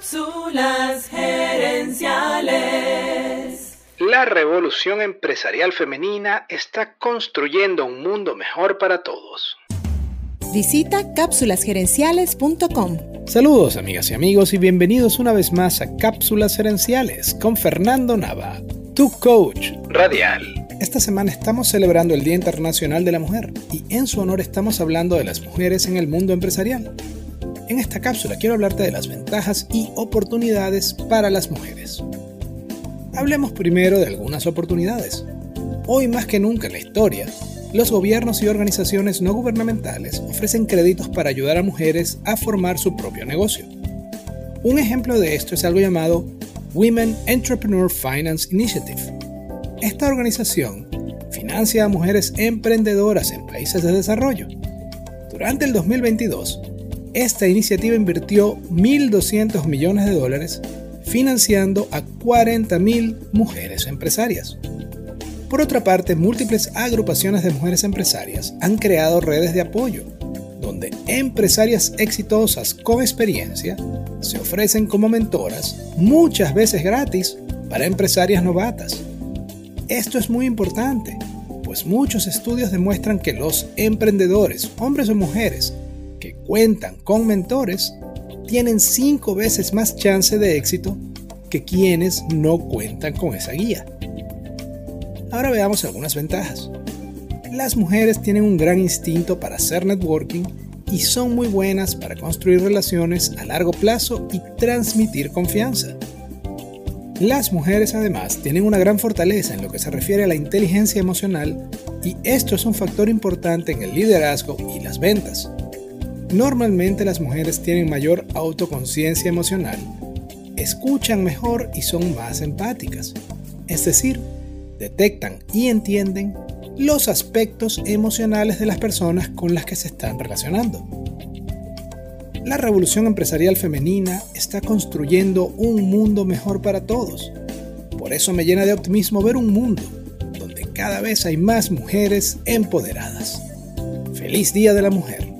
Cápsulas gerenciales. La revolución empresarial femenina está construyendo un mundo mejor para todos. Visita cápsulasgerenciales.com. Saludos amigas y amigos y bienvenidos una vez más a Cápsulas Gerenciales con Fernando Nava, tu coach radial. Esta semana estamos celebrando el Día Internacional de la Mujer y en su honor estamos hablando de las mujeres en el mundo empresarial. En esta cápsula quiero hablarte de las ventajas y oportunidades para las mujeres. Hablemos primero de algunas oportunidades. Hoy más que nunca en la historia, los gobiernos y organizaciones no gubernamentales ofrecen créditos para ayudar a mujeres a formar su propio negocio. Un ejemplo de esto es algo llamado Women Entrepreneur Finance Initiative. Esta organización financia a mujeres emprendedoras en países de desarrollo. Durante el 2022, esta iniciativa invirtió 1.200 millones de dólares financiando a 40.000 mujeres empresarias. Por otra parte, múltiples agrupaciones de mujeres empresarias han creado redes de apoyo, donde empresarias exitosas con experiencia se ofrecen como mentoras, muchas veces gratis, para empresarias novatas. Esto es muy importante, pues muchos estudios demuestran que los emprendedores, hombres o mujeres, que cuentan con mentores tienen cinco veces más chance de éxito que quienes no cuentan con esa guía. Ahora veamos algunas ventajas. Las mujeres tienen un gran instinto para hacer networking y son muy buenas para construir relaciones a largo plazo y transmitir confianza. Las mujeres además tienen una gran fortaleza en lo que se refiere a la inteligencia emocional y esto es un factor importante en el liderazgo y las ventas. Normalmente las mujeres tienen mayor autoconciencia emocional, escuchan mejor y son más empáticas. Es decir, detectan y entienden los aspectos emocionales de las personas con las que se están relacionando. La revolución empresarial femenina está construyendo un mundo mejor para todos. Por eso me llena de optimismo ver un mundo donde cada vez hay más mujeres empoderadas. Feliz Día de la Mujer.